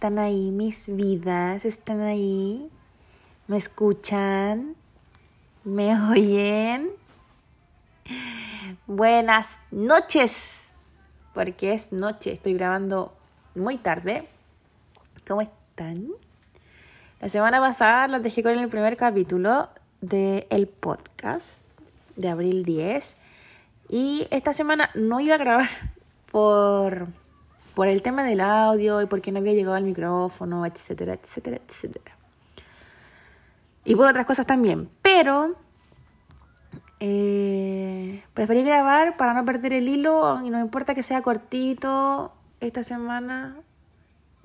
están ahí mis vidas? ¿Están ahí? ¿Me escuchan? ¿Me oyen? Buenas noches, porque es noche, estoy grabando muy tarde. ¿Cómo están? La semana pasada las dejé con el primer capítulo del podcast de abril 10 y esta semana no iba a grabar por por el tema del audio y porque no había llegado al micrófono, etcétera, etcétera, etcétera. Y por otras cosas también. Pero eh, preferí grabar para no perder el hilo y no importa que sea cortito esta semana.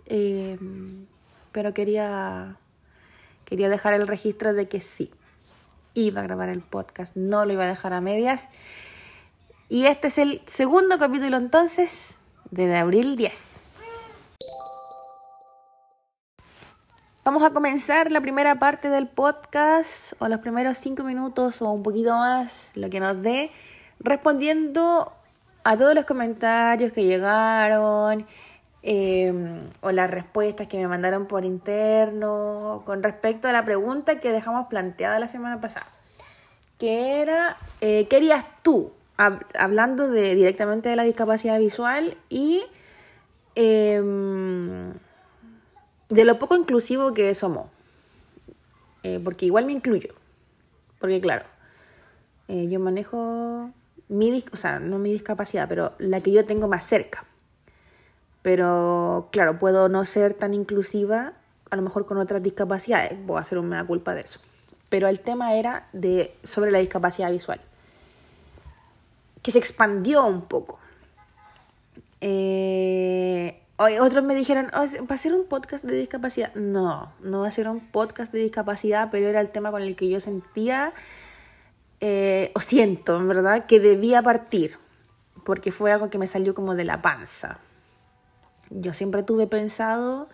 Eh, pero quería, quería dejar el registro de que sí, iba a grabar el podcast, no lo iba a dejar a medias. Y este es el segundo capítulo entonces de abril 10. Vamos a comenzar la primera parte del podcast, o los primeros cinco minutos, o un poquito más, lo que nos dé, respondiendo a todos los comentarios que llegaron, em, o las respuestas que me mandaron por interno, con respecto a la pregunta que dejamos planteada la semana pasada, que era, eh, ¿qué harías tú hablando de, directamente de la discapacidad visual y em, de lo poco inclusivo que somos. Eh, porque igual me incluyo. Porque claro, eh, yo manejo mi, o sea, no mi discapacidad, pero la que yo tengo más cerca. Pero claro, puedo no ser tan inclusiva a lo mejor con otras discapacidades. Voy a hacer una culpa de eso. Pero el tema era de, sobre la discapacidad visual que se expandió un poco. Eh, otros me dijeron, oh, ¿va a ser un podcast de discapacidad? No, no va a ser un podcast de discapacidad, pero era el tema con el que yo sentía, eh, o siento, en verdad, que debía partir, porque fue algo que me salió como de la panza. Yo siempre tuve pensado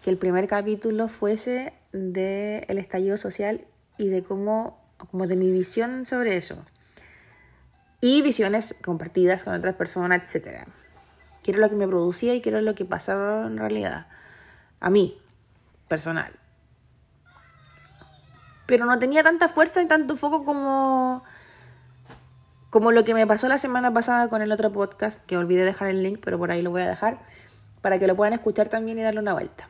que el primer capítulo fuese del el estallido social y de cómo, como de mi visión sobre eso y visiones compartidas con otras personas, etc. Quiero lo que me producía y quiero lo que pasaba en realidad. A mí, personal. Pero no tenía tanta fuerza y tanto foco como, como lo que me pasó la semana pasada con el otro podcast, que olvidé dejar el link, pero por ahí lo voy a dejar, para que lo puedan escuchar también y darle una vuelta.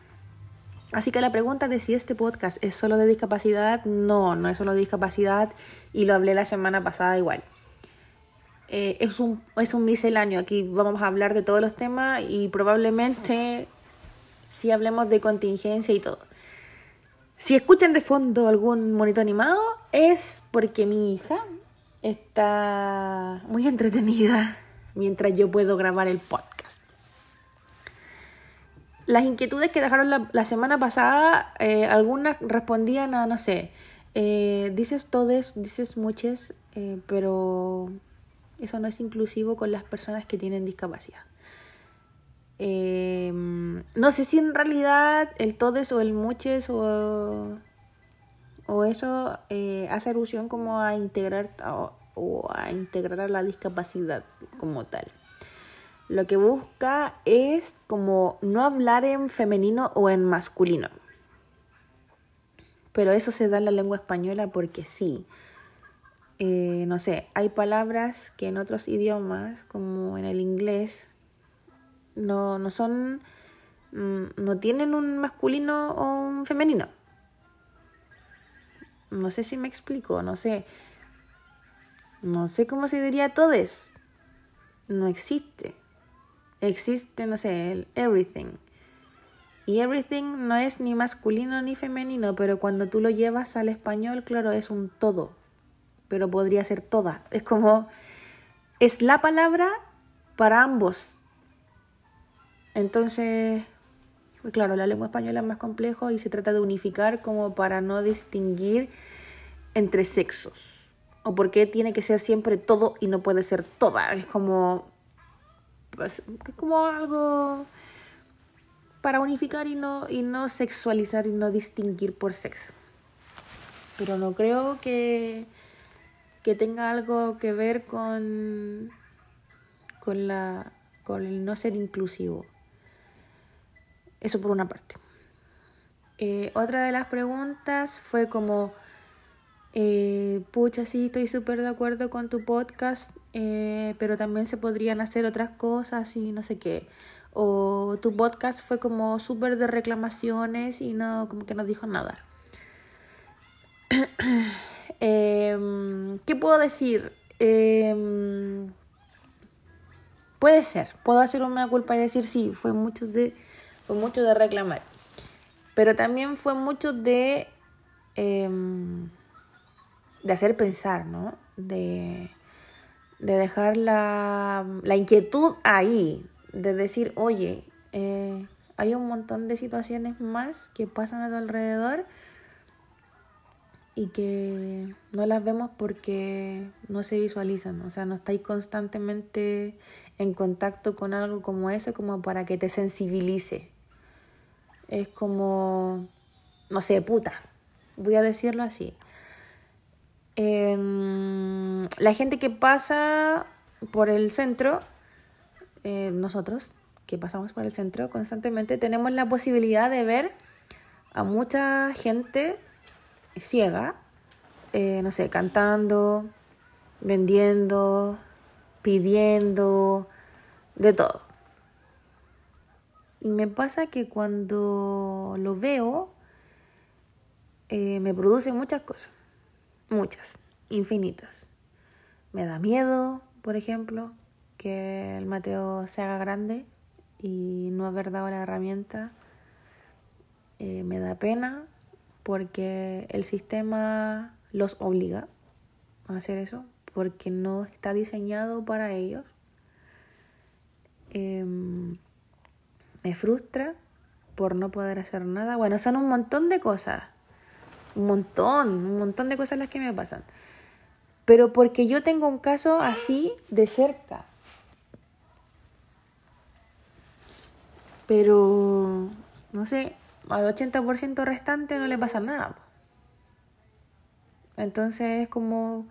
Así que la pregunta de si este podcast es solo de discapacidad, no, no es solo de discapacidad y lo hablé la semana pasada igual. Eh, es, un, es un misceláneo. Aquí vamos a hablar de todos los temas y probablemente si hablemos de contingencia y todo. Si escuchan de fondo algún monito animado es porque mi hija está muy entretenida mientras yo puedo grabar el podcast. Las inquietudes que dejaron la, semana pasada, eh, algunas respondían a, no sé, eh, dices todes, dices muchas, pero eso no es inclusivo con las personas que tienen discapacidad. Em, no sé si en realidad el todes o el muches o, o eso eh, hace alusión como a integrar o, a integrar la discapacidad como tal. Lo que busca es como no hablar en femenino o en masculino. Pero eso se da en la lengua española porque sí. Eh, no sé, hay palabras que en otros idiomas, como en el inglés, no, no son, mm, no tienen un masculino o un femenino. No sé si me explico, no sé. No sé cómo se diría todes. No existe. Existe, no sé, el everything. Y everything no es ni masculino ni femenino, pero cuando tú lo llevas al español, claro, es un todo pero podría ser toda. Es como, es la palabra para ambos. Entonces, pues claro, la lengua española es más complejo y se trata de unificar como para no distinguir entre sexos. O porque tiene que ser siempre todo y no puede ser toda. Es como, pues, es como algo para unificar y no, y no sexualizar y no distinguir por sexo. Pero no creo que que tenga algo que ver con, con, la, con el no ser inclusivo. Eso por una parte. Eh, otra de las preguntas fue como, eh, pucha, sí, estoy súper de acuerdo con tu podcast, eh, pero también se podrían hacer otras cosas y no sé qué. O tu podcast fue como súper de reclamaciones y no, como que no dijo nada. Em, ¿Qué puedo decir? Em, puede ser, puedo hacer una culpa y decir sí, fue mucho de, fue mucho de reclamar. Pero también fue mucho de, em, de hacer pensar, ¿no? De, de dejar la, la, inquietud ahí, de decir, oye, eh, hay un montón de situaciones más que pasan a tu alrededor y que no las vemos porque no se visualizan, o sea, no estáis constantemente en contacto con algo como eso como para que te sensibilice es como, no sé, puta, voy a decirlo así. Em, la gente que pasa por el centro, eh, nosotros que pasamos por el centro constantemente, tenemos la posibilidad de ver a mucha gente ciega, eh, no sé, cantando, vendiendo, pidiendo, de todo. Y me pasa que cuando lo veo, eh, me produce muchas cosas, muchas, infinitas. Me da miedo, por ejemplo, que el Mateo se haga grande y no haber dado la herramienta. Eh, me da pena porque el sistema los obliga a hacer eso, porque no está diseñado para ellos. Em, me frustra por no poder hacer nada. Bueno, son un montón de cosas. Un montón, un montón de cosas las que me pasan. Pero porque yo tengo un caso así de cerca. Pero, no sé, al 80% restante no le pasa nada. Entonces es como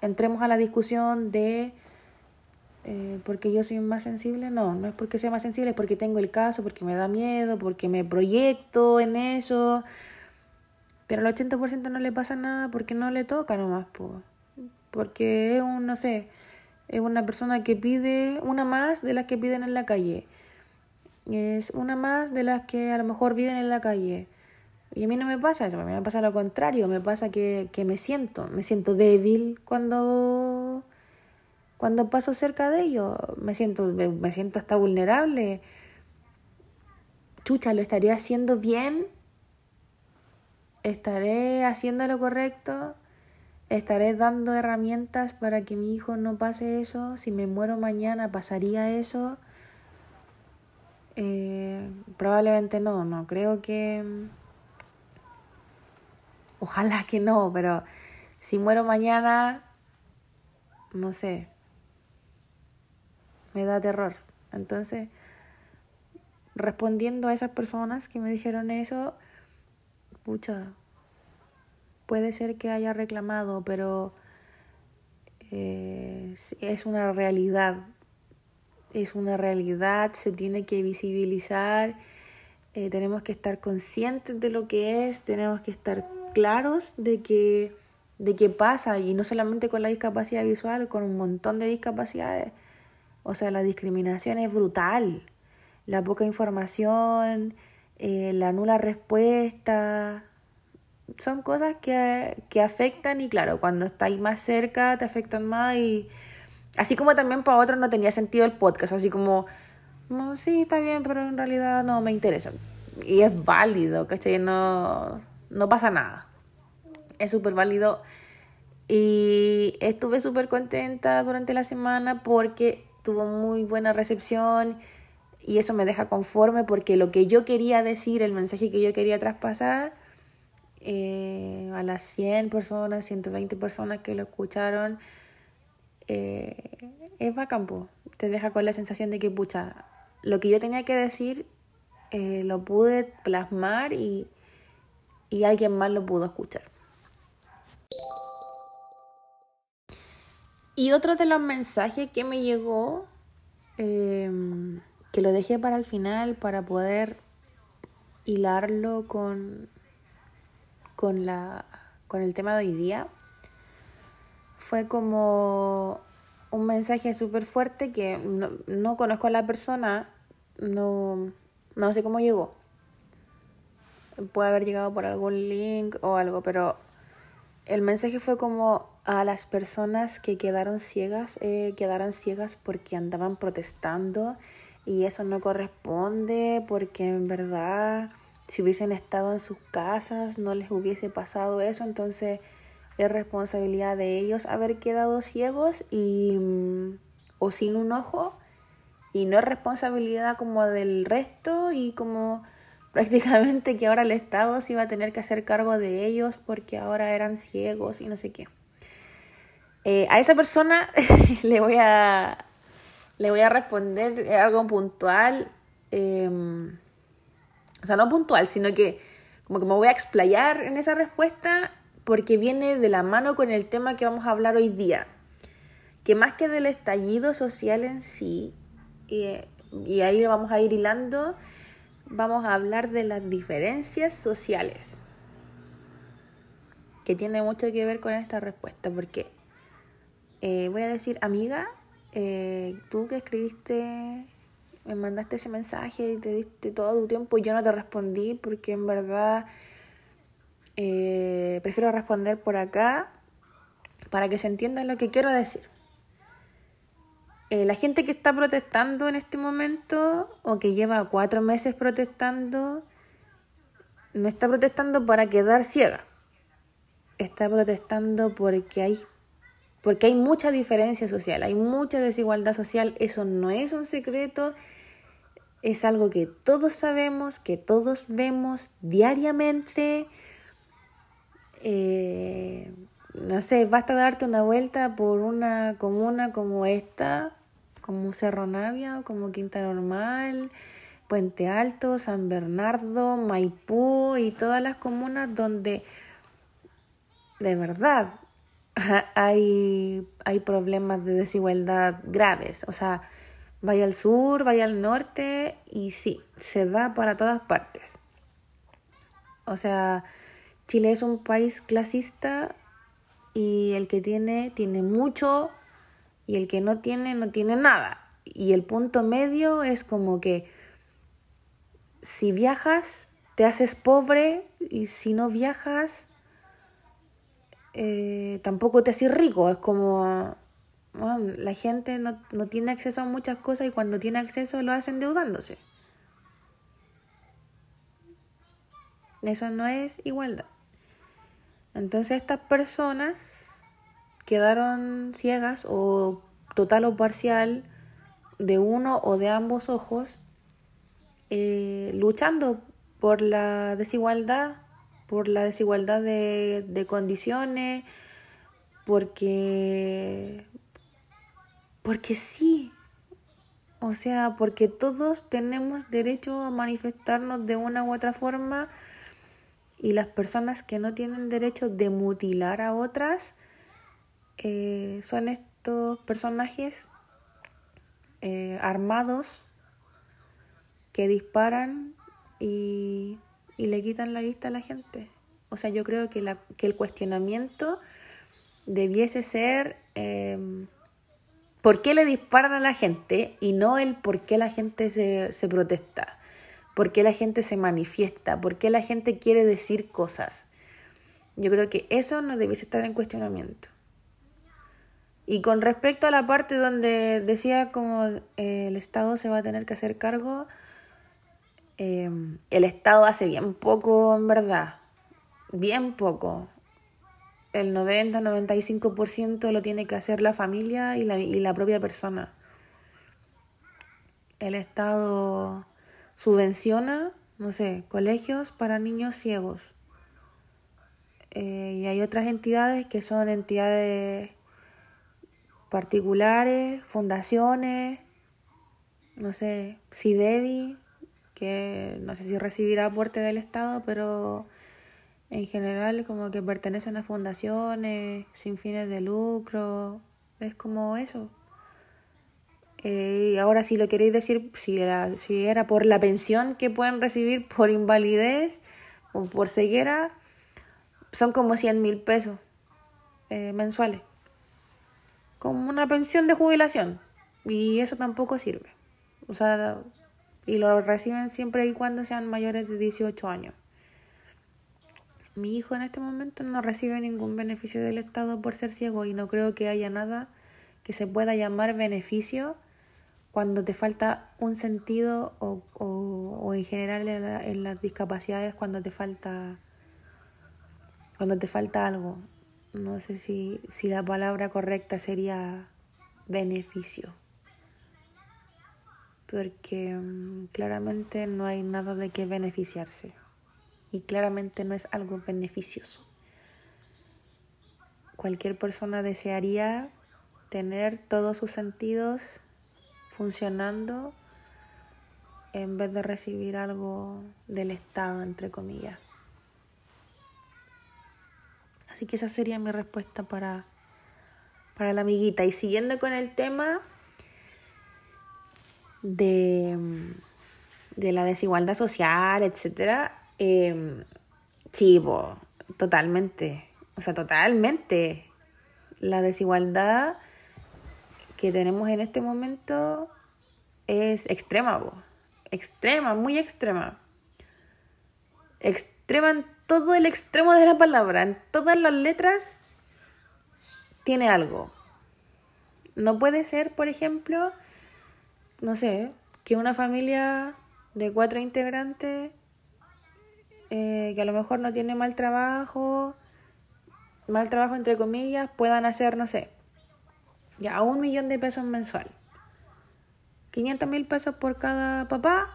entremos a la discusión de eh, porque yo soy más sensible, no, no es porque sea más sensible, es porque tengo el caso, porque me da miedo, porque me proyecto en eso. Pero al 80% no le pasa nada porque no le toca nomás, porque es un, no sé, es una persona que pide una más de las que piden en la calle. Es una más de las que a lo mejor viven en la calle. Y a mí no me pasa eso, a mí me pasa lo contrario, me pasa que, que me siento, me siento débil cuando cuando paso cerca de ellos, me siento, me, siento hasta vulnerable. Chucha, ¿lo estaré haciendo bien? ¿Estaré haciendo lo correcto? ¿Estaré dando herramientas para que mi hijo no pase eso? Si me muero mañana, ¿pasaría eso? Eh, probablemente no, no. Creo que... Ojalá que no, pero si muero mañana, no sé, me da terror. Entonces, respondiendo a esas personas que me dijeron eso, pucha, puede ser que haya reclamado, pero eh, es una realidad. Es una realidad, se tiene que visibilizar, eh, tenemos que estar conscientes de lo que es, tenemos que estar claros de que, de qué pasa, y no solamente con la discapacidad visual, con un montón de discapacidades o sea, la discriminación es brutal. La poca información, eh, la nula respuesta, son cosas que, que afectan y claro, cuando estáis más cerca te afectan más y así como también para otros no tenía sentido el podcast, así como, no, sí, está bien, pero en realidad no me interesa. Y es válido, ¿cachai? No, no pasa nada. Es súper válido. Y estuve súper contenta durante la semana porque tuvo muy buena recepción y eso me deja conforme porque lo que yo quería decir, el mensaje que yo quería traspasar eh, a las 100 personas, 120 personas que lo escucharon, eh, es bacán, te deja con la sensación de que, pucha, lo que yo tenía que decir eh, lo pude plasmar y, y alguien más lo pudo escuchar. Y otro de los mensajes que me llegó, em, que lo dejé para el final para poder hilarlo con, con, la, con el tema de hoy día, fue como un mensaje súper fuerte que no, no, conozco a la persona, no, no sé cómo llegó. Puede haber llegado por algún link o algo, pero el mensaje fue como a las personas que quedaron ciegas, eh, quedaron ciegas porque andaban protestando y eso no corresponde porque en verdad si hubiesen estado en sus casas no les hubiese pasado eso, entonces es responsabilidad de ellos haber quedado ciegos y mm, o sin un ojo y no es responsabilidad como del resto y como prácticamente que ahora el Estado se iba a tener que hacer cargo de ellos porque ahora eran ciegos y no sé qué. Eh, a esa persona le voy a le voy a responder algo puntual, em, o sea, no puntual, sino que como que me voy a explayar en esa respuesta porque viene de la mano con el tema que vamos a hablar hoy día, que más que del estallido social en sí, y, y ahí vamos a ir hilando, vamos a hablar de las diferencias sociales, que tiene mucho que ver con esta respuesta, porque eh, voy a decir, amiga, eh, tú que escribiste, me mandaste ese mensaje y te diste todo tu tiempo y yo no te respondí porque en verdad eh, prefiero responder por acá para que se entienda lo que quiero decir. Eh, la gente que está protestando en este momento o que lleva cuatro meses protestando, no está protestando para quedar ciega. Está protestando porque hay, porque hay mucha diferencia social, hay mucha desigualdad social. Eso no es un secreto, es algo que todos sabemos, que todos vemos diariamente eh, no sé, basta darte una vuelta por una comuna como esta, como Cerro Navia, como Quinta Normal, Puente Alto, San Bernardo, Maipú y todas las comunas donde de verdad hay, hay problemas de desigualdad graves. O sea, vaya al sur, vaya al norte y sí, se da para todas partes. O sea, Chile es un país clasista y el que tiene, tiene mucho y el que no tiene, no tiene nada. Y el punto medio es como que si viajas, te haces pobre y si no viajas, eh, tampoco te haces rico. Es como la gente no, no tiene acceso a muchas cosas y cuando tiene acceso lo hace endeudándose. Eso no es igualdad. Entonces estas personas quedaron ciegas o total o parcial de uno o de ambos ojos, eh, luchando por la desigualdad, por la desigualdad de, de condiciones, porque, porque sí, o sea, porque todos tenemos derecho a manifestarnos de una u otra forma y las personas que no tienen derecho de mutilar a otras eh, son estos personajes eh, armados que disparan y, le quitan la vista a la gente. O sea, yo creo que, la, que el cuestionamiento debiese ser em, por qué le disparan a la gente y no el por qué la gente se, se protesta por qué la gente se manifiesta, por qué la gente quiere decir cosas. Yo creo que eso no debiese estar en cuestionamiento. Y con respecto a la parte donde decía como eh, el Estado se va a tener que hacer cargo, eh, el Estado hace bien poco en verdad, bien poco. El 90-95% lo tiene que hacer la familia y la, y la propia persona. El Estado subvenciona, no sé, colegios para niños ciegos. Eh, y hay otras entidades que son entidades particulares, fundaciones, no sé, SIDEBI, que no sé si recibirá aporte del Estado, pero en general como que pertenecen a fundaciones sin fines de lucro, es como eso. Eh, y ahora si lo queréis decir, si era, si era por la pensión que pueden recibir por invalidez o por ceguera, son como 100 mil pesos eh, mensuales. Como una pensión de jubilación. Y eso tampoco sirve. O sea, y lo reciben siempre y cuando sean mayores de 18 años. Mi hijo en este momento no recibe ningún beneficio del Estado por ser ciego y no creo que haya nada que se pueda llamar beneficio cuando te falta un sentido o, o, en general en, las discapacidades cuando te falta cuando te falta algo. No sé si, si la palabra correcta sería beneficio. Porque mm, claramente no hay nada de qué beneficiarse y claramente no es algo beneficioso. Cualquier persona desearía tener todos sus sentidos funcionando en vez de recibir algo del Estado, entre comillas. Así que esa sería mi respuesta para, para la amiguita. Y siguiendo con el tema de, de la desigualdad social, etcétera, eh, sí, totalmente. O sea, totalmente. La desigualdad que tenemos en este momento es extrema, extrema, muy extrema. Extrema en todo el extremo de la palabra, en todas las letras tiene algo. No puede ser, por ejemplo, no sé, que una familia de cuatro integrantes eh, que a lo mejor no tiene mal trabajo, mal trabajo entre comillas, puedan hacer, no sé, ya un millón de pesos mensual. 500 mil pesos por cada papá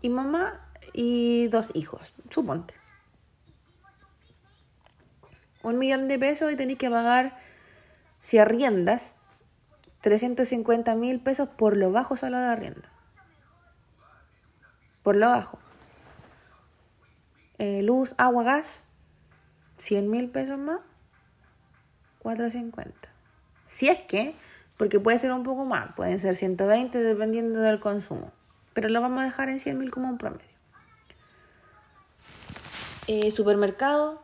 y mamá y dos hijos, suponte. Un millón de pesos y tenéis que pagar, si arriendas, 350 mil pesos por lo bajo solo de arrienda. Por lo bajo. Eh, luz, agua, gas, 100 mil pesos más, 450. Si es que, porque puede ser un poco más, pueden ser 120 dependiendo del consumo, pero lo vamos a dejar en 100 mil como un promedio. Eh, supermercado,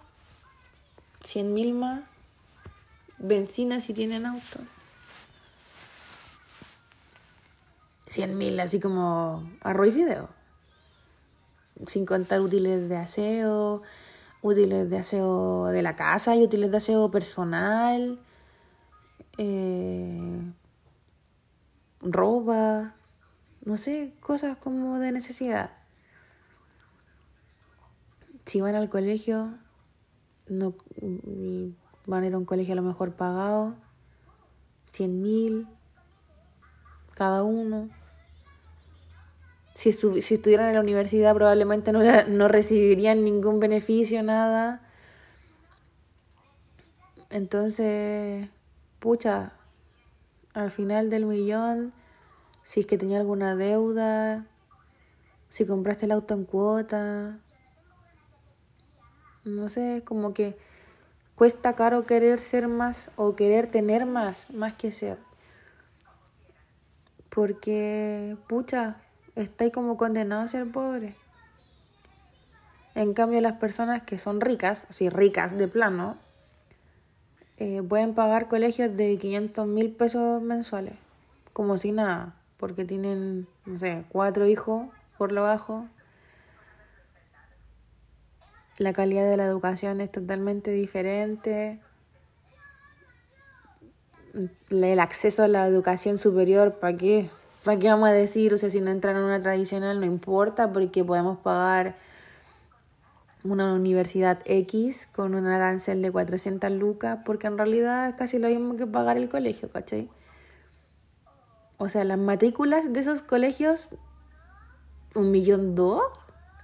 100 mil más, benzina si tienen auto. 100 mil, así como arroz y video sin contar útiles de aseo, útiles de aseo de la casa y útiles de aseo personal, eh, ropa, no sé, cosas como de necesidad. Si van al colegio, no van a ir a un colegio a lo mejor pagado, cien mil cada uno si, si estuvieran en la universidad probablemente no, no recibirían ningún beneficio, nada. Entonces, pucha, al final del millón, si es que tenía alguna deuda, si compraste el auto en cuota, no sé, como que cuesta caro querer ser más o querer tener más, más que ser. Porque, pucha, estáis como condenados a ser pobres. En cambio, las personas que son ricas, así ricas de plano, eh, pueden pagar colegios de 500 mil pesos mensuales, como si nada, porque tienen, no sé, cuatro hijos por lo bajo. La calidad de la educación es totalmente diferente. El acceso a la educación superior, ¿para qué? ¿Para qué vamos a decir? O sea, si no entran en una tradicional no importa porque podemos pagar una universidad X con un arancel de 400 lucas porque en realidad es casi lo mismo que pagar el colegio, ¿cachai? O sea, las matrículas de esos colegios, un millón dos.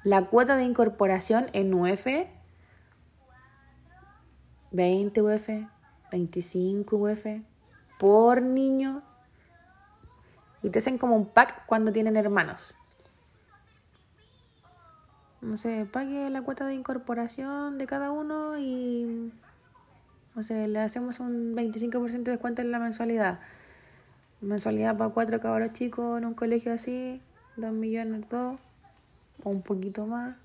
La cuota de incorporación en UF, 20 UF, 25 UF por niño y te hacen como un pack cuando tienen hermanos. No sé, pague la cuota de incorporación de cada uno y, no sé, le hacemos un 25% de descuento en la mensualidad. Mensualidad para cuatro cabros chicos en un colegio así, dos millones, dos, o un poquito más.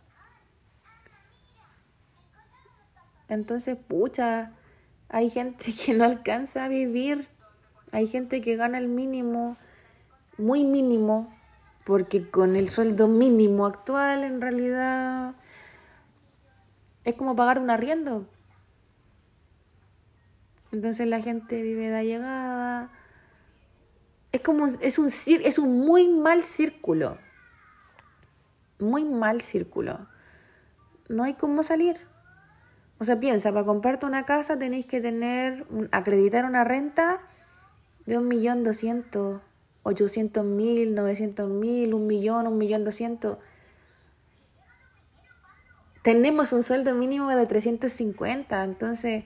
Entonces, pucha, hay gente que no alcanza a vivir, hay gente que gana el mínimo, muy mínimo, porque con el sueldo mínimo actual en realidad es como pagar un arriendo. Entonces la gente vive de llegada. Es como es un es un muy mal círculo. Muy mal círculo. No hay cómo salir. O sea, piensa, para comprarte una casa tenéis que tener, acreditar una renta de un millón doscientos, ochocientos mil, novecientos mil, un millón, un millón doscientos. Tenemos un sueldo mínimo de 350, entonces,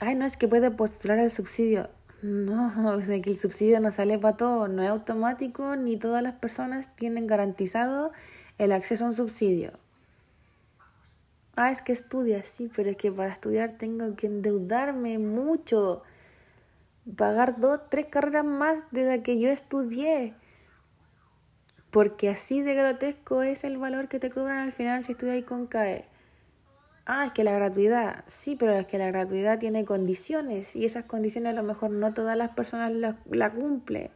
ay, no es que puede postular el subsidio. No, o sea que el subsidio no sale para todo, no es automático, ni todas las personas tienen garantizado el acceso a un subsidio. Ah, es que estudia, sí, pero es que para estudiar tengo que endeudarme mucho, pagar dos, tres carreras más de la que yo estudié. Porque así de grotesco es el valor que te cobran al final si estudias con CAE. Ah, es que la gratuidad, sí, pero es que la gratuidad tiene condiciones y esas condiciones a lo mejor no todas las personas la, la cumplen.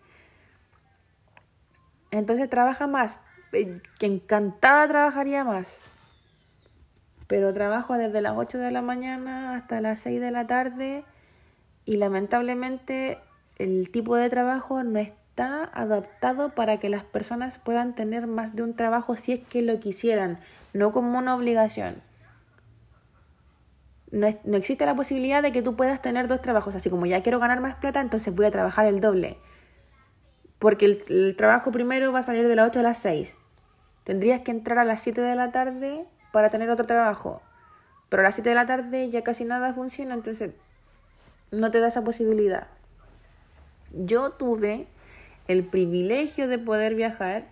Entonces trabaja más, eh, que encantada trabajaría más pero trabajo desde las 8 de la mañana hasta las 6 de la tarde y lamentablemente el tipo de trabajo no está adaptado para que las personas puedan tener más de un trabajo si es que lo quisieran, no como una obligación. No, no existe la posibilidad de que tú puedas tener dos trabajos, así como ya quiero ganar más plata, entonces voy a trabajar el doble. Porque el, el trabajo primero va a salir de las 8 a las 6. Tendrías que entrar a las 7 de la tarde para tener otro trabajo. Pero a las 7 de la tarde ya casi nada funciona, entonces no te da esa posibilidad. Yo tuve el privilegio de poder viajar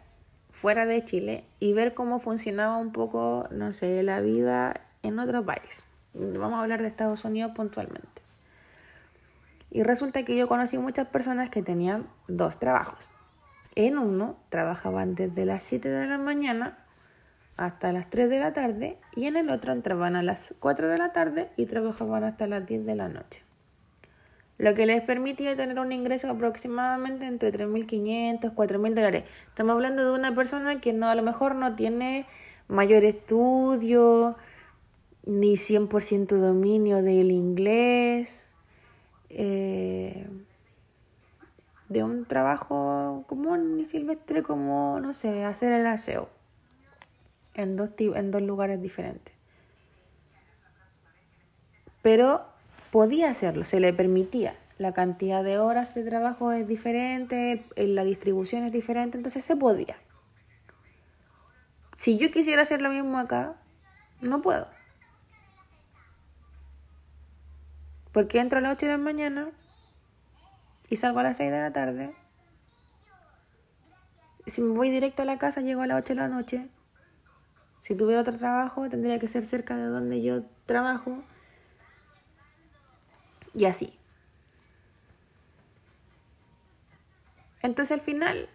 fuera de Chile y ver cómo funcionaba un poco, no sé, la vida en otro país. Vamos a hablar de Estados Unidos puntualmente. Y resulta que yo conocí muchas personas que tenían dos trabajos. En uno trabajaban desde las 7 de la mañana hasta las 3 de la tarde y en el otro entraban a las 4 de la tarde y trabajaban hasta las 10 de la noche. Lo que les permitía tener un ingreso aproximadamente entre 3.500, 4.000 dólares. Estamos hablando de una persona que no a lo mejor no tiene mayor estudio ni 100% dominio del inglés. Eh, de un trabajo común y silvestre como, no sé, hacer el aseo en dos, en dos lugares diferentes. Pero podía hacerlo, se le permitía. La cantidad de horas de trabajo es diferente, la distribución es diferente, entonces se podía. Si yo quisiera hacer lo mismo acá, no puedo. Porque entro a las 8 de la mañana y salgo a las 6 de la tarde. Si me voy directo a la casa, llego a las 8 de la noche. Si tuviera otro trabajo, tendría que ser cerca de donde yo trabajo. Y así. Entonces al final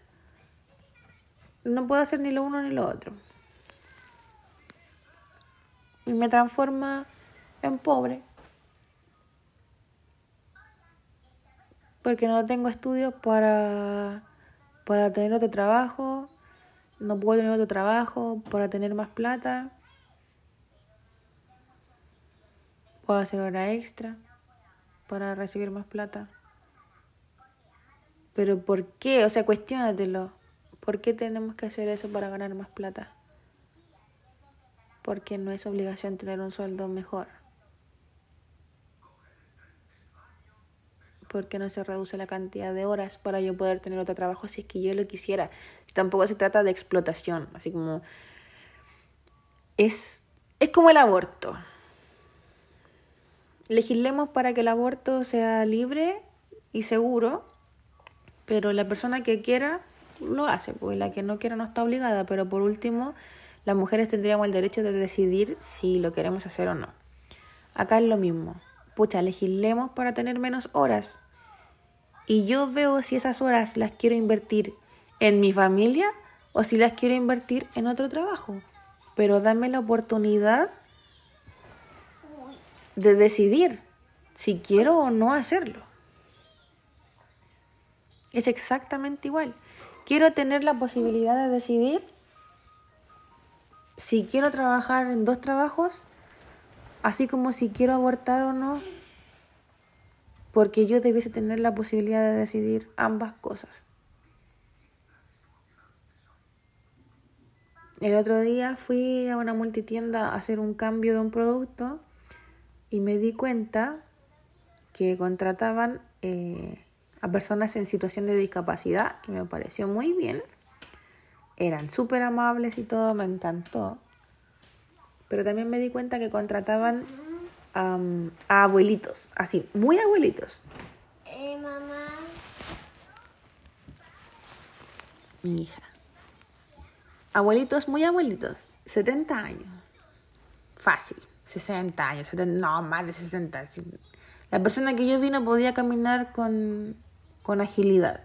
no puedo hacer ni lo uno ni lo otro. Y me transforma en pobre. Porque no tengo estudios para, para tener otro trabajo no puedo tener otro trabajo para tener más plata, puedo hacer hora extra para recibir más plata. Pero ¿por qué? O sea, cuestionatelo. ¿Por qué tenemos que hacer eso para ganar más plata? Porque no es obligación tener un sueldo mejor. porque no se reduce la cantidad de horas para yo poder tener otro trabajo si es que yo lo quisiera. Tampoco se trata de explotación, así como es, es como el aborto. Legislemos para que el aborto sea libre y seguro, pero la persona que quiera lo hace, pues la que no quiera no está obligada, pero por último, las mujeres tendríamos el derecho de decidir si lo queremos hacer o no. Acá es lo mismo. Pucha, legislemos para tener menos horas y yo veo si esas horas las quiero invertir en mi familia o si las quiero invertir en otro trabajo. Pero dame la oportunidad de decidir si quiero o no hacerlo. Es exactamente igual. Quiero tener la posibilidad de decidir si quiero trabajar en dos trabajos, así como si quiero abortar o no, porque yo debiese tener la posibilidad de decidir ambas cosas. El otro día fui a una multitienda a hacer un cambio de un producto y me di cuenta que contrataban eh, a personas en situación de discapacidad, que me pareció muy bien. Eran súper amables y todo, me encantó. Pero también me di cuenta que contrataban a abuelitos, así, muy abuelitos. Eh, mamá. Mi hija. Abuelitos, muy abuelitos, 70 años. Fácil, 60 años, 70, no, más de 60. La persona que yo vi no podía caminar con, con agilidad.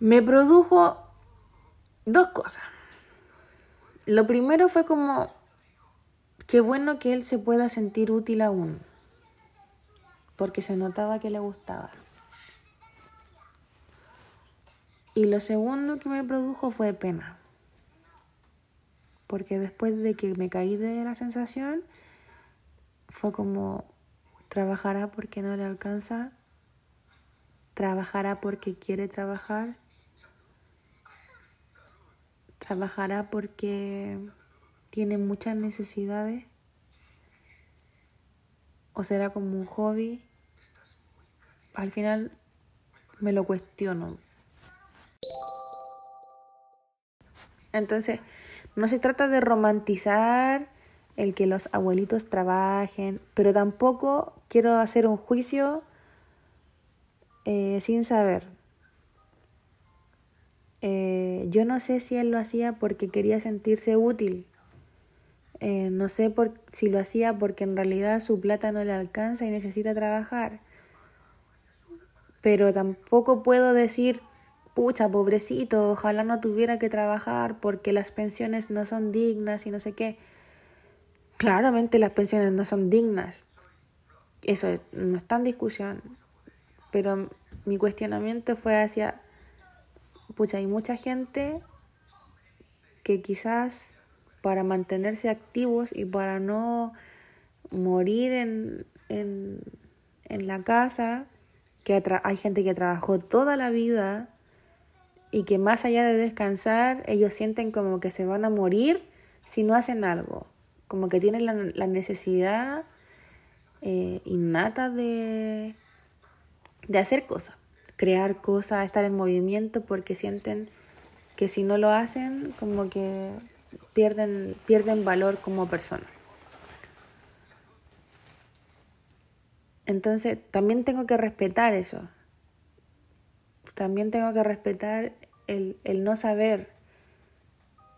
Me produjo dos cosas. Lo primero fue como, qué bueno que él se pueda sentir útil aún, porque se notaba que le gustaba. Y lo segundo que me produjo fue pena, porque después de que me caí de la sensación, fue como, trabajará porque no le alcanza, trabajará porque quiere trabajar, trabajará porque tiene muchas necesidades, o será como un hobby. Al final me lo cuestiono. Entonces, no se trata de romantizar el que los abuelitos trabajen, pero tampoco quiero hacer un juicio eh, sin saber. Eh, yo no sé si él lo hacía porque quería sentirse útil. Eh, no sé por, si lo hacía porque en realidad su plata no le alcanza y necesita trabajar. Pero tampoco puedo decir, pucha, pobrecito, ojalá no tuviera que trabajar porque las pensiones no son dignas y no sé qué. Claramente las pensiones no son dignas. Eso no está en discusión. Pero mi cuestionamiento fue hacia, pucha, hay mucha gente que quizás para mantenerse activos y para no morir en, en, en la casa, que hay gente que trabajó toda la vida y que más allá de descansar, ellos sienten como que se van a morir si no hacen algo como que tienen la, necesidad eh, innata de, de hacer cosas, crear cosas, estar en movimiento, porque sienten que si no lo hacen, como que pierden, pierden valor como persona. Entonces, también tengo que respetar eso. También tengo que respetar el, el no saber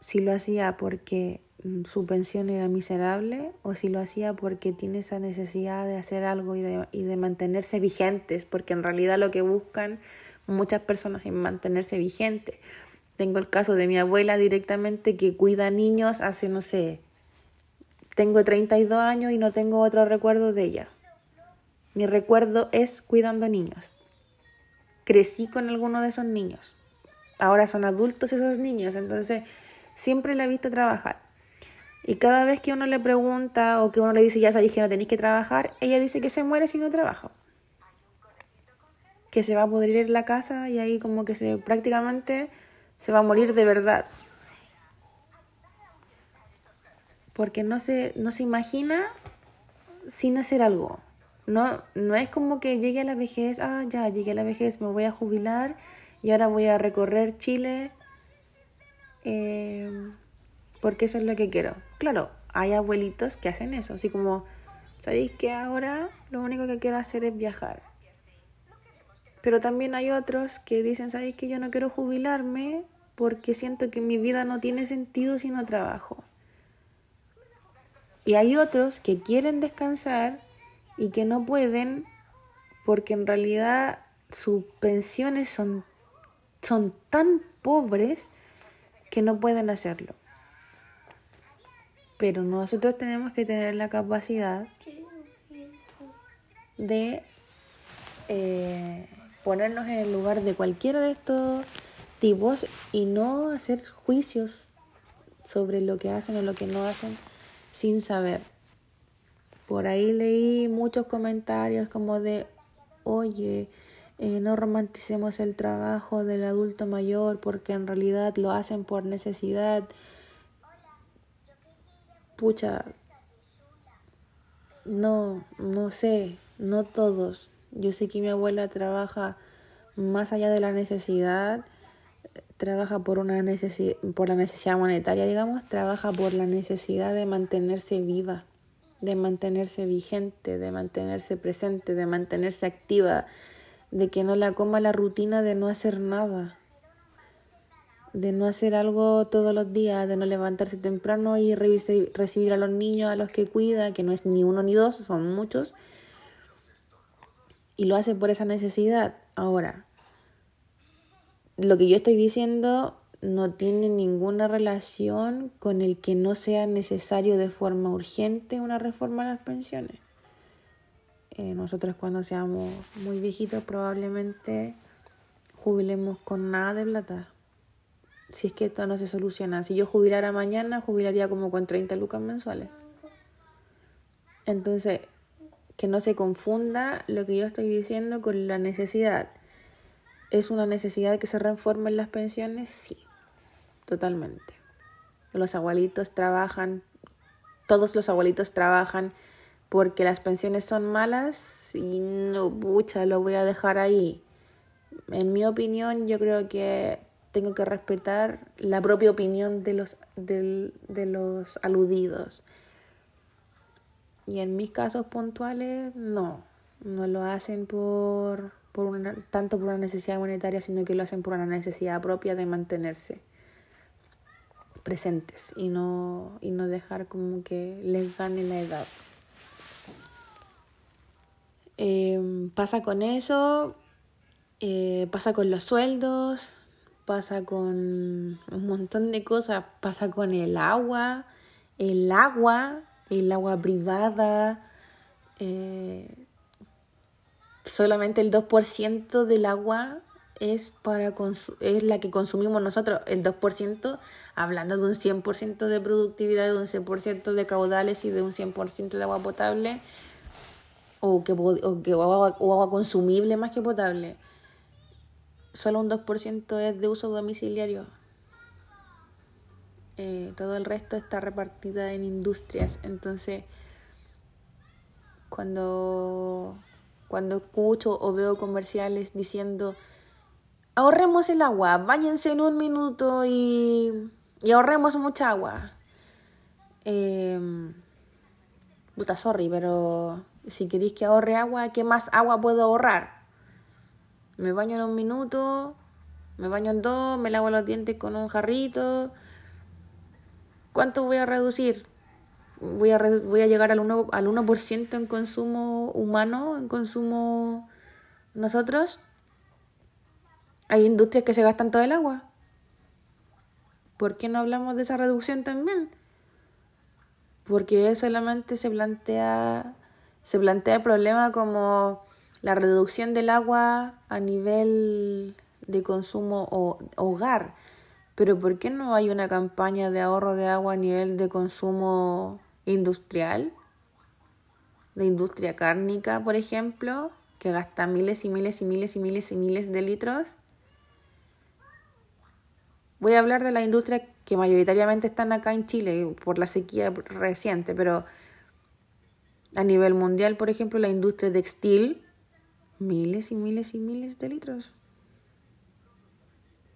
si lo hacía porque Mm, su pensión era miserable o si lo hacía porque tiene esa necesidad de hacer algo y de, y de mantenerse vigentes, porque en realidad lo que buscan muchas personas es mantenerse vigentes. Tengo el caso de mi abuela directamente que cuida niños hace, no sé, tengo 32 años y no tengo otro recuerdo de ella. Mi recuerdo es cuidando niños. Crecí con alguno de esos niños. Ahora son adultos esos niños, entonces siempre la he visto trabajar. Y cada vez que uno le pregunta o que uno le dice, ya sabéis que no tenéis que trabajar, ella dice que se muere si no trabaja. Que se va a pudrir en la casa y ahí como que se prácticamente se va a morir de verdad. Porque no se, no se imagina sin hacer algo. No, no es como que llegue a la vejez, ah, ya llegué a la vejez, me voy a jubilar y ahora voy a recorrer Chile. Eh, porque eso es lo que quiero. Claro, hay abuelitos que hacen eso, así como, ¿sabéis que ahora lo único que quiero hacer es viajar? Pero también hay otros que dicen, ¿sabéis que yo no quiero jubilarme porque siento que mi vida no tiene sentido si no trabajo? Y hay otros que quieren descansar y que no pueden porque en realidad sus pensiones son, son tan pobres que no pueden hacerlo. Pero nosotros tenemos que tener la capacidad de eh, ponernos en el lugar de cualquiera de estos tipos y no hacer juicios sobre lo que hacen o lo que no hacen sin saber. Por ahí leí muchos comentarios como de, oye, eh, no romanticemos el trabajo del adulto mayor porque en realidad lo hacen por necesidad. Pucha, no, no sé, no todos. Yo sé que mi abuela trabaja más allá de la necesidad, trabaja por una necesidad, por la necesidad monetaria, digamos, trabaja por la necesidad de mantenerse viva, de mantenerse vigente, de mantenerse presente, de mantenerse activa, de que no la coma la rutina de no hacer nada, de no hacer algo todos los días, de no levantarse temprano y recibir a los niños, a los que cuida, que no es ni uno ni dos, son muchos, y lo hace por esa necesidad. Ahora, lo que yo estoy diciendo no tiene ninguna relación con el que no sea necesario de forma urgente una reforma a las pensiones. Eh, nosotros cuando seamos muy viejitos probablemente jubilemos con nada de plata. Si es que esto no se soluciona. Si yo jubilara mañana, jubilaría como con 30 lucas mensuales. Entonces, que no se confunda lo que yo estoy diciendo con la necesidad. ¿Es una necesidad que se reformen las pensiones? Sí, totalmente. Los abuelitos trabajan, todos los abuelitos trabajan porque las pensiones son malas y no, pucha, lo voy a dejar ahí. En mi opinión, yo creo que tengo que respetar la propia opinión de los, de los aludidos. Y en mis casos puntuales, no. No lo hacen por, por una, tanto por una necesidad monetaria, sino que lo hacen por una necesidad propia de mantenerse presentes y no, y no dejar como que les gane la edad. Em, pasa con eso, eh, pasa con los sueldos, pasa con un montón de cosas, pasa con el agua, el agua el agua privada, eh, solamente el 2% del agua es, para es la que consumimos nosotros, el 2%, hablando de un 100% de productividad, de un 100% de caudales y de un 100% de agua potable, o, que, o, que, agua, o agua consumible más que potable. Solo un 2% es de uso domiciliario. Eh, todo el resto está repartida en industrias. Entonces, cuando, cuando escucho o veo comerciales diciendo, ahorremos el agua, váyanse en un minuto y, y ahorremos mucha agua. Eh, puta, sorry, pero si queréis que ahorre agua, ¿qué más agua puedo ahorrar? Me baño en un minuto, me baño en dos, me lavo los dientes con un jarrito ¿Cuánto voy a reducir? Voy a, voy a llegar al 1%, al 1 en consumo humano, en consumo nosotros. Hay industrias que se gastan todo el agua. ¿Por qué no hablamos de esa reducción también? Porque solamente se plantea, se plantea el problema como la reducción del agua a nivel de consumo o hogar. Pero ¿por qué no hay una campaña de ahorro de agua a nivel de consumo industrial? De industria cárnica, por ejemplo, que gasta miles y miles y miles y miles y miles de litros. Voy a hablar de la industria que mayoritariamente están acá en Chile por la sequía reciente, pero a nivel mundial, por ejemplo, la industria textil, miles y miles y miles de litros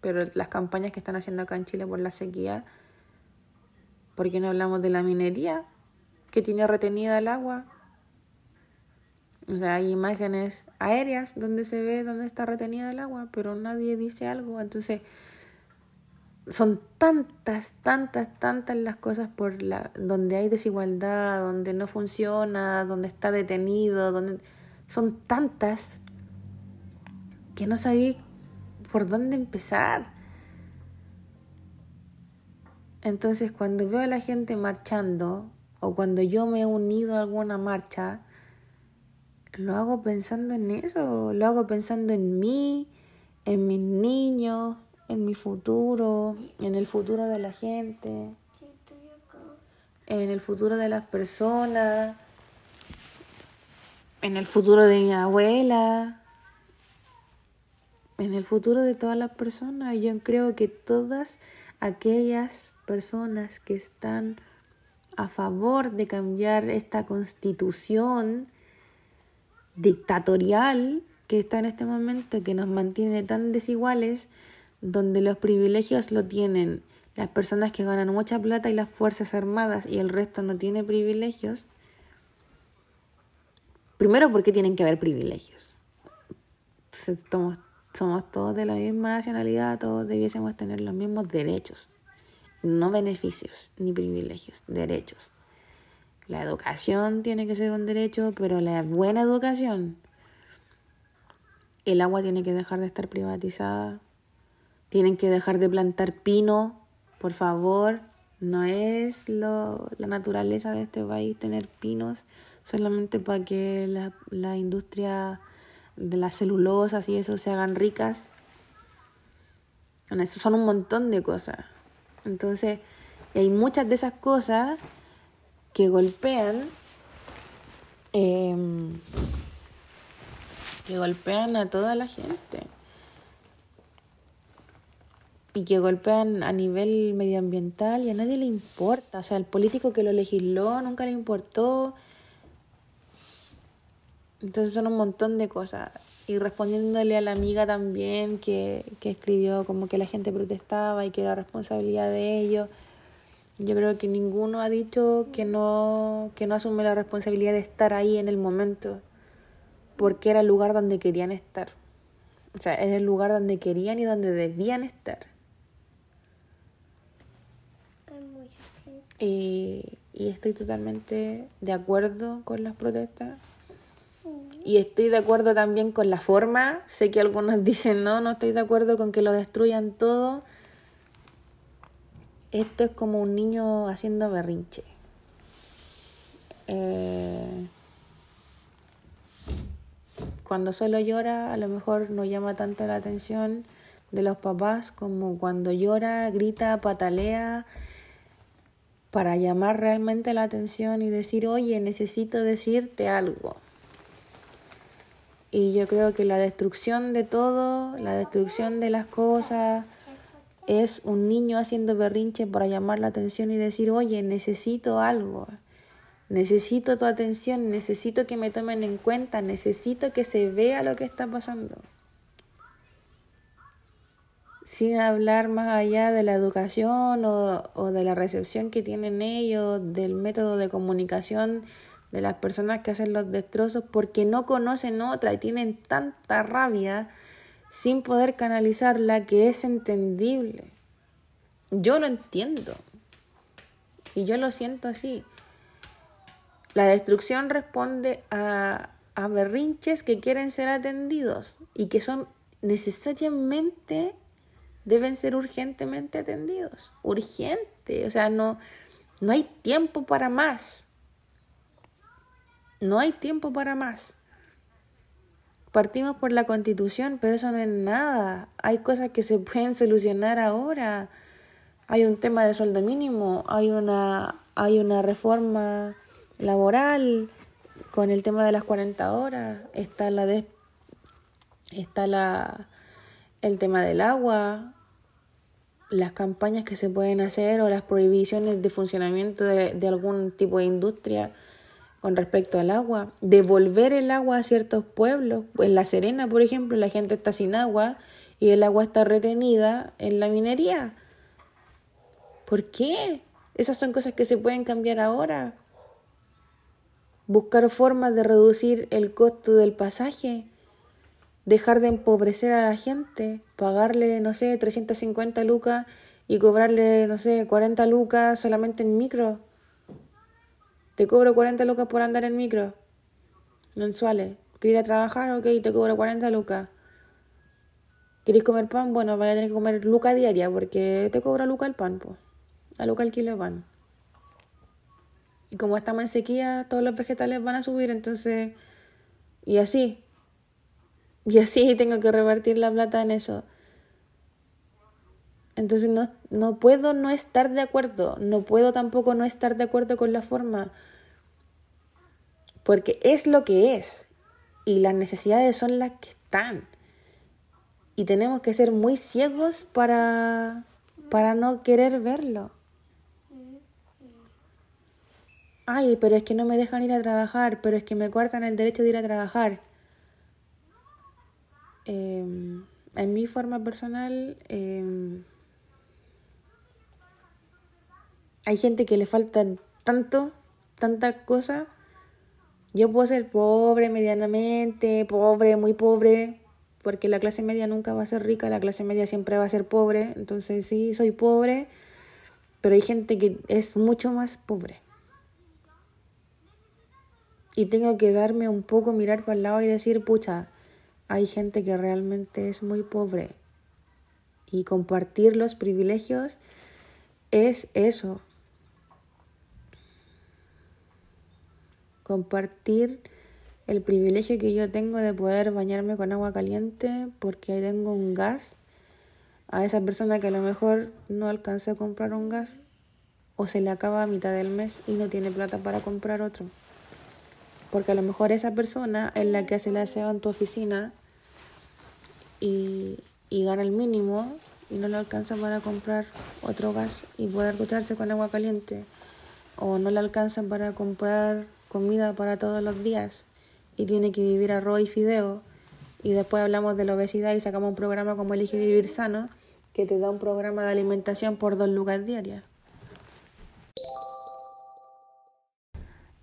pero las campañas que están haciendo acá en Chile por la sequía, ¿por qué no hablamos de la minería que tiene retenida el agua? O sea, hay imágenes aéreas donde se ve dónde está retenida el agua, pero nadie dice algo. Entonces, son tantas, tantas, tantas las cosas por la donde hay desigualdad, donde no funciona, donde está detenido, donde son tantas que no sabía por dónde empezar. Entonces cuando veo a la gente marchando o cuando yo me he unido a alguna marcha, lo hago pensando en eso, lo hago pensando en mí, en mis niños, en mi futuro, en el futuro de la gente, en el futuro de las personas, en el futuro de mi abuela, en el futuro de todas las personas. Yo creo que todas aquellas personas que están a favor de cambiar esta constitución dictatorial que está en este momento, que nos mantiene tan desiguales, donde los privilegios lo tienen las personas que ganan mucha plata y las Fuerzas Armadas y el resto no tiene privilegios. Primero, porque tienen que haber privilegios. Somos, todos de la misma nacionalidad, todos debiésemos tener los mismos derechos, no beneficios ni privilegios, derechos. La educación tiene que ser un derecho, pero la buena educación. El agua tiene que dejar de estar privatizada. Tienen que dejar de plantar pino, por favor. No es lo, la naturaleza de este país tener pinos solamente para que la, la industria de las celulosas y eso se hagan ricas. Son un montón de cosas. Entonces, hay muchas de esas cosas que golpean em, que golpean a toda la gente y que golpean a nivel medioambiental y a nadie le importa. O sea, el político que lo legisló nunca le importó. Entonces son un montón de cosas. Y respondiéndole a la amiga también que, que escribió como que la gente protestaba y que era responsabilidad de ellos. Yo creo que ninguno ha dicho que no, que no asume la responsabilidad de estar ahí en el momento, porque era el lugar donde querían estar. O sea, era el lugar donde querían y donde debían estar. Y, estoy totalmente de acuerdo con las protestas. Y estoy de acuerdo también con la forma. Sé que algunos dicen, no, no estoy de acuerdo con que lo destruyan todo. Esto es como un niño haciendo berrinche. Eh, cuando solo llora, a lo mejor no llama tanto la atención de los papás como cuando llora, grita, patalea para llamar realmente la atención y decir, oye, necesito decirte algo. Y yo creo que la destrucción de todo, la destrucción de las cosas, es un niño haciendo berrinche para llamar la atención y decir, oye, necesito algo, necesito tu atención, necesito que me tomen en cuenta, necesito que se vea lo que está pasando sin hablar más allá de la educación o, o, de la recepción que tienen ellos, del método de comunicación de las personas que hacen los destrozos, porque no conocen otra y tienen tanta rabia sin poder canalizarla que es entendible. Yo lo entiendo y yo lo siento así. La destrucción responde a, a berrinches que quieren ser atendidos y que son necesariamente deben ser urgentemente atendidos. Urgente. O sea, no, no hay tiempo para más. No hay tiempo para más. Partimos por la constitución, pero eso no es nada. Hay cosas que se pueden solucionar ahora. Hay un tema de sueldo mínimo, hay una, hay una reforma laboral con el tema de las 40 horas, está la de, está la el tema del agua, las campañas que se pueden hacer o las prohibiciones de funcionamiento de, de, algún tipo de industria con respecto al agua, devolver el agua a ciertos pueblos. En La Serena, por ejemplo, la gente está sin agua y el agua está retenida en la minería. ¿Por qué? Esas son cosas que se pueden cambiar ahora. Buscar formas de reducir el costo del pasaje dejar de empobrecer a la gente, pagarle, no sé, 350 lucas y cobrarle, no sé, 40 lucas solamente en micro. Te cobro 40 lucas por andar en micro mensuales. ¿Querés ir a trabajar? Ok, te cobro 40 lucas. ¿Querés comer pan? Bueno, vaya a tener que comer luca diaria porque te cobra luca el pan, pues. A luca el kilo de pan. Y como estamos en sequía, todos los vegetales van a subir, entonces... Y así. Y así tengo que repartir la plata en eso. Entonces no, no puedo no estar de acuerdo. No puedo tampoco no estar de acuerdo con la forma. Porque es lo que es. Y las necesidades son las que están. Y tenemos que ser muy ciegos para, para no querer verlo. Ay, pero es que no me dejan ir a trabajar, pero es que me cortan el derecho de ir a trabajar. Em, en mi forma personal, em, hay gente que le falta tanto, tantas cosas. Yo puedo ser pobre, medianamente, pobre, muy pobre, porque la clase media nunca va a ser rica, la clase media siempre va a ser pobre. Entonces sí, soy pobre, pero hay gente que es mucho más pobre. Y tengo que darme un poco, mirar para el lado y decir, pucha, hay gente que realmente es muy pobre. Y compartir los privilegios es eso, compartir el privilegio que yo tengo de poder bañarme con agua caliente porque tengo un gas a esa persona que a lo mejor no alcanza a comprar un gas o se le acaba a mitad del mes y no tiene plata para comprar otro. Porque a lo mejor esa persona es la que hace la aseo en tu oficina y, y gana el mínimo y no le alcanza para comprar otro gas y poder ducharse con agua caliente. O no le alcanza para comprar comida para todos los días y tiene que vivir arroz y fideo y después hablamos de la obesidad y sacamos un programa como Elige Vivir Sano que te da un programa de alimentación por dos lucas diarias.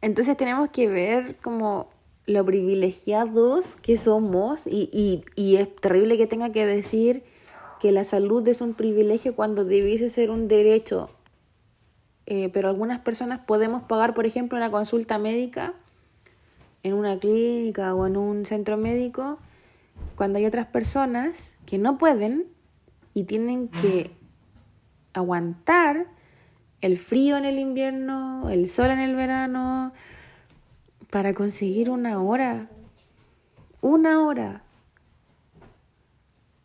Entonces tenemos que ver como lo privilegiados que somos y, y, y es terrible que tenga que decir que la salud es un privilegio cuando debiese ser un derecho. Eh, pero algunas personas podemos pagar, por ejemplo, una consulta médica en una clínica o en un centro médico, cuando hay otras personas que no pueden y tienen que aguantar el frío en el invierno, el sol en el verano, para conseguir una hora, una hora,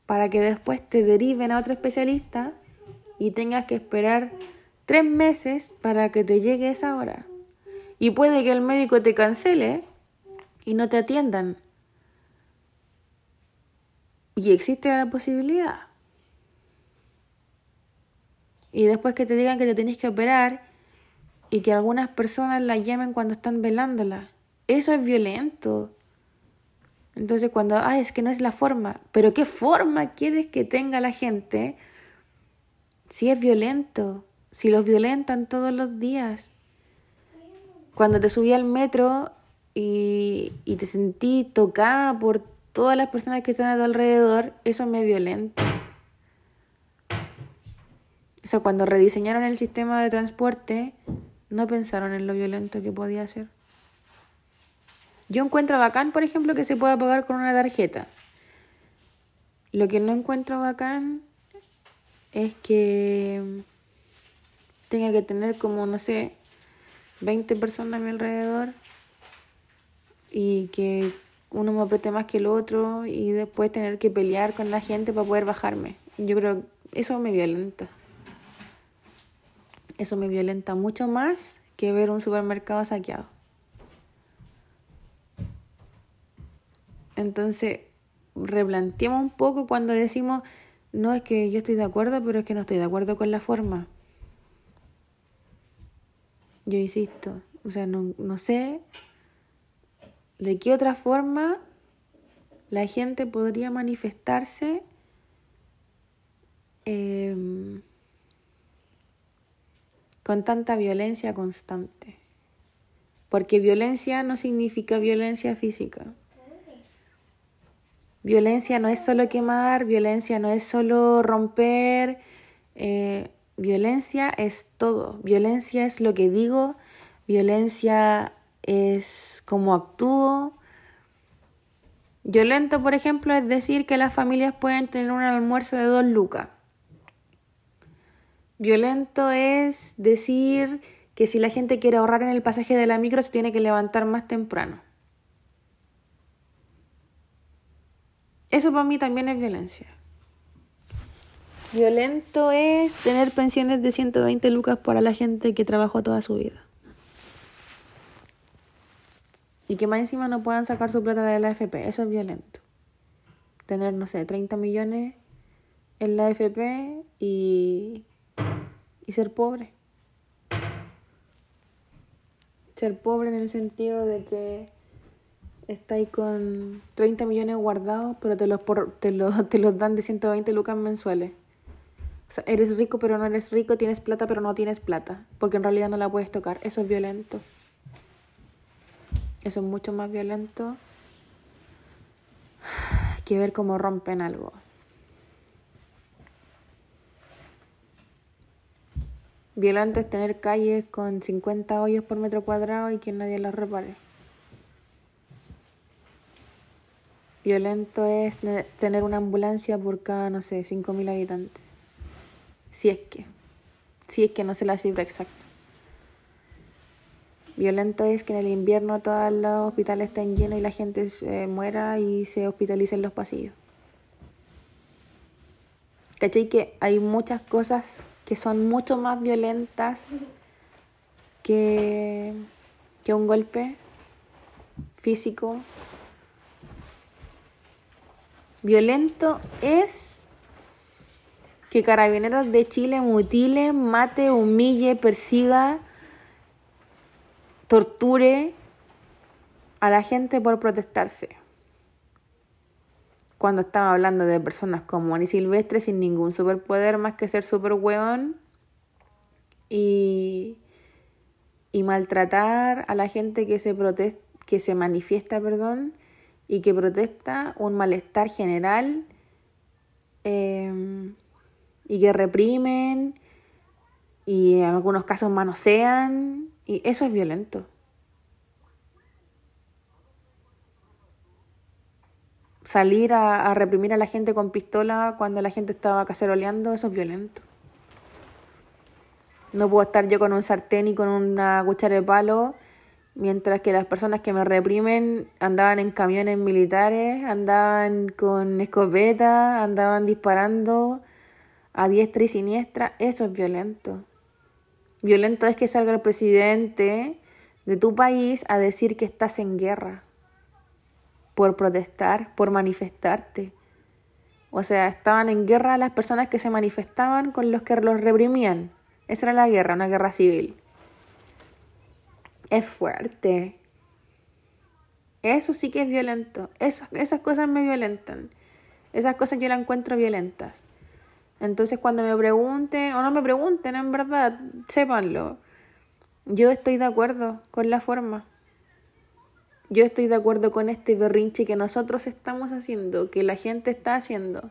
para que después te deriven a otro especialista y tengas que esperar tres meses para que te llegue esa hora. Y puede que el médico te cancele y no te atiendan. Y existe la posibilidad. Y después que te digan que te tenés que operar y que algunas personas la llamen cuando están velándola. Eso es violento. Entonces cuando, ay, es que no es la forma, pero ¿qué forma quieres que tenga la gente si es violento? si los violentan todos los días. Cuando te subí al metro y, y te sentí tocada por todas las personas que están a tu alrededor, eso me violenta. O sea, cuando rediseñaron el sistema de transporte, no pensaron en lo violento que podía ser. Yo encuentro bacán, por ejemplo, que se pueda pagar con una tarjeta. Lo que no encuentro bacán es que tenga que tener como, no sé, 20 personas a mi alrededor y que uno me apriete más que el otro y después tener que pelear con la gente para poder bajarme. Yo creo que eso me violenta. Eso me violenta mucho más que ver un supermercado saqueado. Entonces, replanteemos un poco cuando decimos, no es que yo estoy de acuerdo, pero es que no estoy de acuerdo con la forma. Yo insisto, o sea, no, no sé de qué otra forma la gente podría manifestarse em, con tanta violencia constante. Porque violencia no significa violencia física. Violencia no es solo quemar, violencia no es solo romper. Eh, Violencia es todo. Violencia es lo que digo. Violencia es cómo actúo. Violento, por ejemplo, es decir que las familias pueden tener un almuerzo de dos lucas. Violento es decir que si la gente quiere ahorrar en el pasaje de la micro se tiene que levantar más temprano. Eso para mí también es violencia. Violento es tener pensiones de 120 lucas para la gente que trabajó toda su vida. Y que más encima no puedan sacar su plata de la AFP. Eso es violento. Tener, no sé, 30 millones en la AFP y, y ser pobre. Ser pobre en el sentido de que estáis con 30 millones guardados, pero te los, por, te, los, te los dan de 120 lucas mensuales. O sea, eres rico pero no eres rico, tienes plata pero no tienes plata, porque en realidad no la puedes tocar. Eso es violento. Eso es mucho más violento que ver cómo rompen algo. Violento es tener calles con 50 hoyos por metro cuadrado y que nadie las repare. Violento es tener una ambulancia por cada, no sé, 5.000 habitantes. Si es que. Si es que no sé la cifra exacta. Violento es que en el invierno todos los hospitales estén llenos y la gente se muera y se hospitalice en los pasillos. ¿Cachai? Que hay muchas cosas que son mucho más violentas que, que un golpe físico. Violento es que Carabineros de Chile mutile, mate, humille, persiga torture a la gente por protestarse. Cuando estaba hablando de personas como Ani Silvestre sin ningún superpoder más que ser super hueón y, y maltratar a la gente que se protesta, que se manifiesta, perdón, y que protesta un malestar general eh, y que reprimen y en algunos casos manosean y eso es violento. Salir a, reprimir a la gente con pistola cuando la gente estaba caceroleando, eso es violento. No puedo estar yo con un sartén y con una cuchara de palo, mientras que las personas que me reprimen andaban en camiones militares, andaban con escopeta, andaban disparando a diestra y siniestra. Eso es violento. Violento es que salga el presidente de tu país a decir que estás en guerra por protestar, por manifestarte. O sea, estaban en guerra las personas que se manifestaban con los que los reprimían. Esa era la guerra, una guerra civil. Es fuerte. Eso sí que es violento. esas cosas me violentan. Esas cosas yo las encuentro violentas. Entonces cuando me pregunten, o no me pregunten, en verdad, sépanlo. Yo estoy de acuerdo con la forma. Yo estoy de acuerdo con este berrinche que nosotros estamos haciendo, que la gente está haciendo.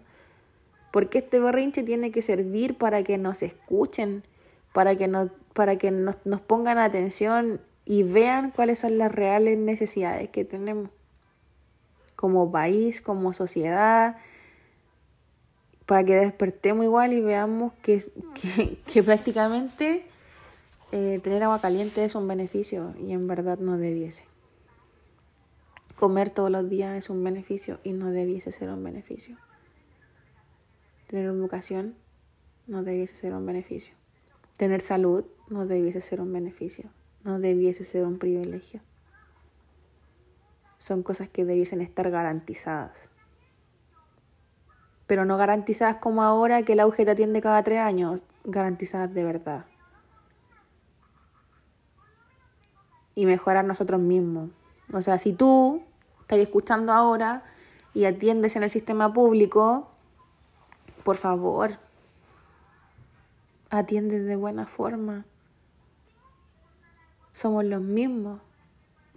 Porque este berrinche tiene que servir para que nos escuchen, para que nos, para que nos, nos pongan atención y vean cuáles son las reales necesidades que tenemos como país, como sociedad, para que despertemos igual y veamos que, que, prácticamente eh, tener agua caliente es un beneficio y en verdad no debiese. Comer todos los días es un beneficio y no debiese ser un beneficio. Tener educación no debiese ser un beneficio. Tener salud no debiese ser un beneficio, no debiese ser un privilegio. Son cosas que debiesen estar garantizadas pero no garantizadas como ahora que la UG atiende cada tres años, garantizadas de verdad. Y mejorar nosotros mismos. O sea, si tú estás escuchando ahora y atiendes en el sistema público, por favor, atiende de buena forma. Somos los mismos.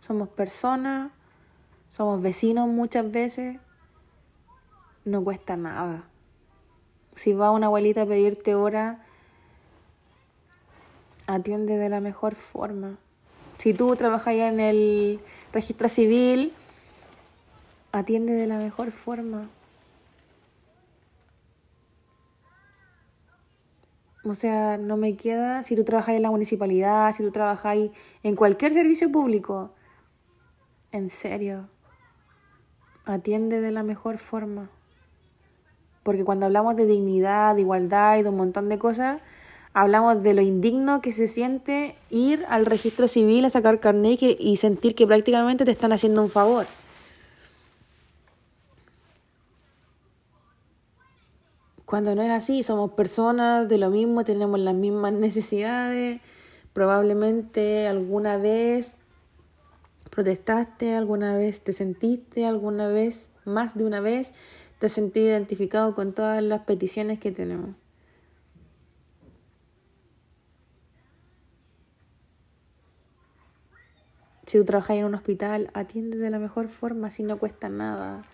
Somos personas, somos vecinos muchas veces no cuesta nada. Si va una abuelita a pedirte hora, atiende de la mejor forma. Si tú trabajas en el registro civil atiende de la mejor forma. O sea, no me queda, si tú trabajas en la municipalidad, si tú trabajas en cualquier servicio público, en serio, atiende de la mejor forma. Porque cuando hablamos de dignidad, de igualdad y de un montón de cosas, hablamos de lo indigno que se siente ir al registro civil a sacar carnet y sentir que prácticamente te están haciendo un favor. Cuando no es así, somos personas de lo mismo, tenemos las mismas necesidades, probablemente alguna vez protestaste, alguna vez te sentiste, alguna vez, más de una vez, te has sentido identificado con todas las peticiones que tenemos. Si tú trabajas en un hospital, atiende de la mejor forma, si no cuesta nada.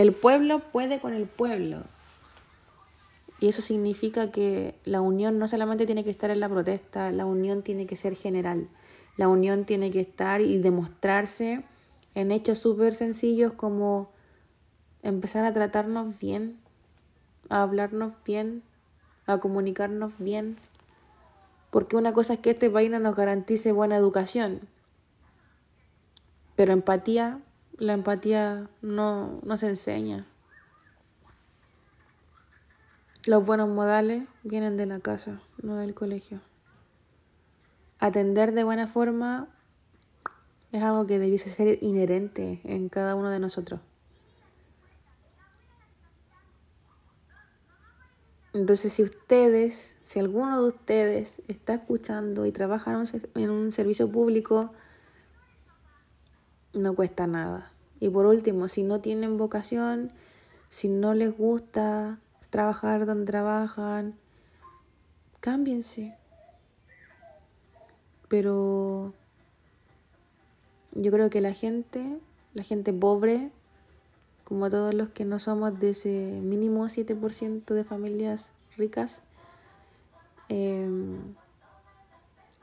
El pueblo puede con el pueblo. Y eso significa que la unión no solamente tiene que estar en la protesta, la unión tiene que ser general. La unión tiene que estar y demostrarse en hechos súper sencillos como empezar a tratarnos bien, a hablarnos bien, a comunicarnos bien. Porque una cosa es que este país no nos garantice buena educación, pero empatía, la empatía no, no se enseña. Los buenos modales vienen de la casa, no del colegio. Atender de buena forma es algo que debiese ser inherente en cada uno de nosotros. Entonces, si ustedes, si alguno de ustedes está escuchando y trabaja en un servicio público, no cuesta nada. Y por último, si no tienen vocación, si no les gusta trabajar donde trabajan, cámbiense. Pero yo creo que la gente, la gente pobre, como todos los que no somos de ese mínimo 7% de familias ricas, em,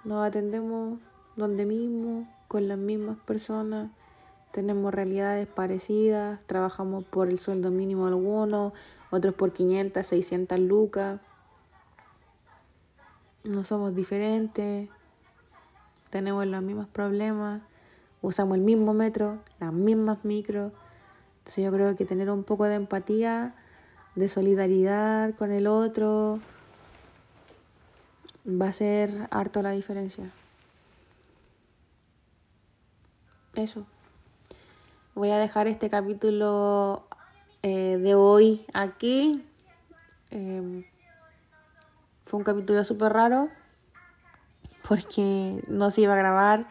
nos atendemos donde mismo, con las mismas personas, tenemos realidades parecidas, trabajamos por el sueldo mínimo algunos, otros por 500, 600 lucas. No somos diferentes, tenemos los mismos problemas, usamos el mismo metro, las mismas micros. Entonces yo creo que tener un poco de empatía, de solidaridad con el otro, va a ser harto la diferencia. Eso. Voy a dejar este capítulo eh, de hoy aquí. Em, fue un capítulo súper raro porque no se iba a grabar,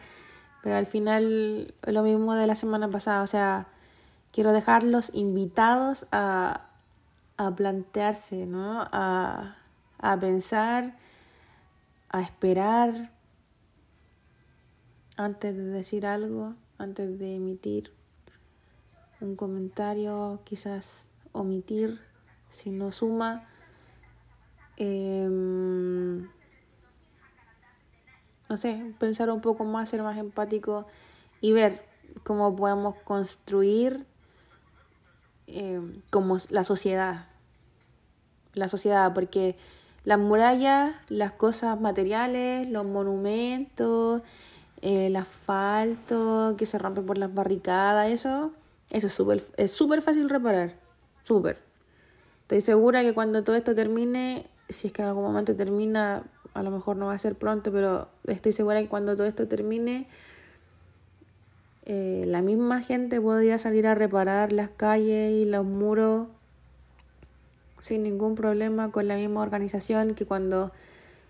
pero al final lo mismo de la semana pasada, o sea, quiero dejarlos invitados a, a plantearse, ¿no? A, a pensar, a esperar antes de decir algo, antes de emitir un comentario, quizás omitir si no suma. Em, no sé, pensar un poco más, ser más empático y ver cómo podemos construir em, como la sociedad. La sociedad, porque las murallas, las cosas materiales, los monumentos, el asfalto que se rompe por las barricadas, eso eso es súper es fácil reparar. Súper. Estoy segura que cuando todo esto termine, si es que en algún momento termina, a lo mejor no va a ser pronto, pero estoy segura que cuando todo esto termine, eh, la misma gente podría salir a reparar las calles y los muros sin ningún problema con la misma organización que cuando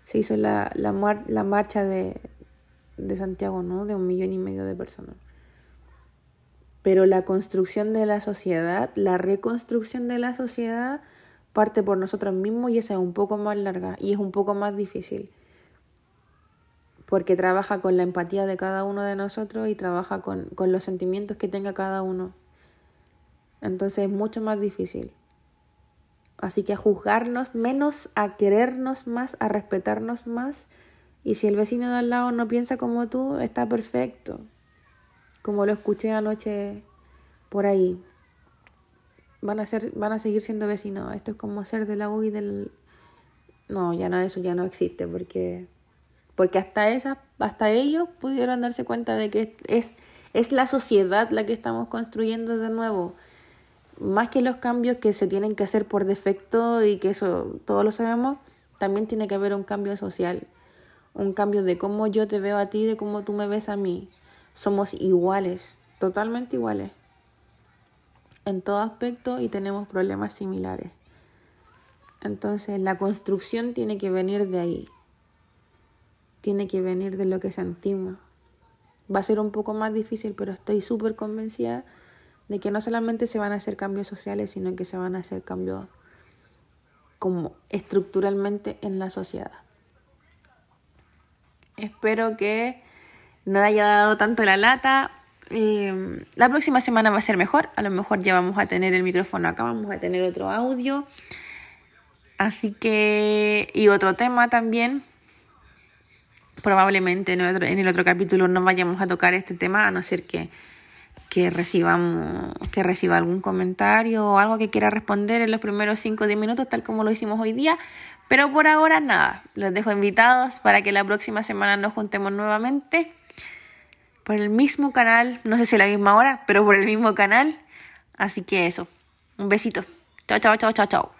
se hizo la, la, la marcha de, de Santiago, ¿no? De un millón y medio de personas. Pero la construcción de la sociedad, la reconstrucción de la sociedad parte por nosotros mismos y esa es un poco más larga y es un poco más difícil. Porque trabaja con la empatía de cada uno de nosotros y trabaja con, con los sentimientos que tenga cada uno. Entonces es mucho más difícil. Así que a juzgarnos menos, a querernos más, a respetarnos más. Y si el vecino de al lado no piensa como tú, está perfecto como lo escuché anoche por ahí. Van a ser, van a seguir siendo vecinos. Esto es como ser de la U y del. No, ya no, eso ya no existe, porque. Porque hasta esa, hasta ellos pudieron darse cuenta de que es, es la sociedad la que estamos construyendo de nuevo. Más que los cambios que se tienen que hacer por defecto y que eso todos lo sabemos, también tiene que haber un cambio social. Un cambio de cómo yo te veo a ti, de cómo tú me ves a mí. Somos iguales, totalmente iguales en todo aspecto y tenemos problemas similares. Entonces la construcción tiene que venir de ahí, tiene que venir de lo que sentimos. Va a ser un poco más difícil, pero estoy súper convencida de que no solamente se van a hacer cambios sociales, sino que se van a hacer cambios como estructuralmente en la sociedad. Espero que no haya dado tanto la lata. Eh, la próxima semana va a ser mejor. A lo mejor ya vamos a tener el micrófono acá, vamos a tener otro audio. Así que, y otro tema también. Probablemente en, en el otro capítulo no vayamos a tocar este tema, a no ser que, que recibamos, que reciba algún comentario o algo que quiera responder en los primeros 5 o 10 minutos, tal como lo hicimos hoy día. Pero por ahora nada, los dejo invitados para que la próxima semana nos juntemos nuevamente por el mismo canal, no sé si a la misma hora, pero por el mismo canal. Así que eso, un besito. Chao, chao, chao, chao, chao.